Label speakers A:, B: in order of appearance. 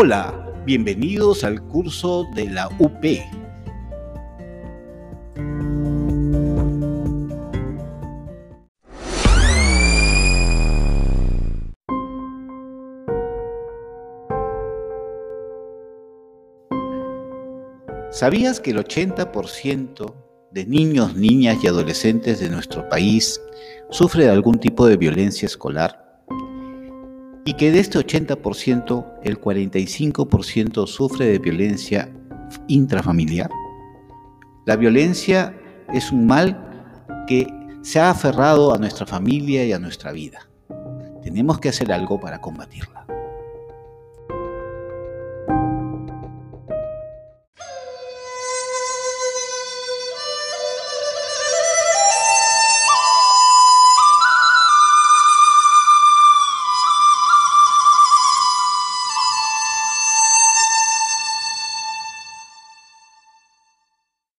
A: Hola, bienvenidos al curso de la UP. ¿Sabías que el 80% de niños, niñas y adolescentes de nuestro país sufre de algún tipo de violencia escolar? Y que de este 80% el 45% sufre de violencia intrafamiliar. La violencia es un mal que se ha aferrado a nuestra familia y a nuestra vida. Tenemos que hacer algo para combatirla.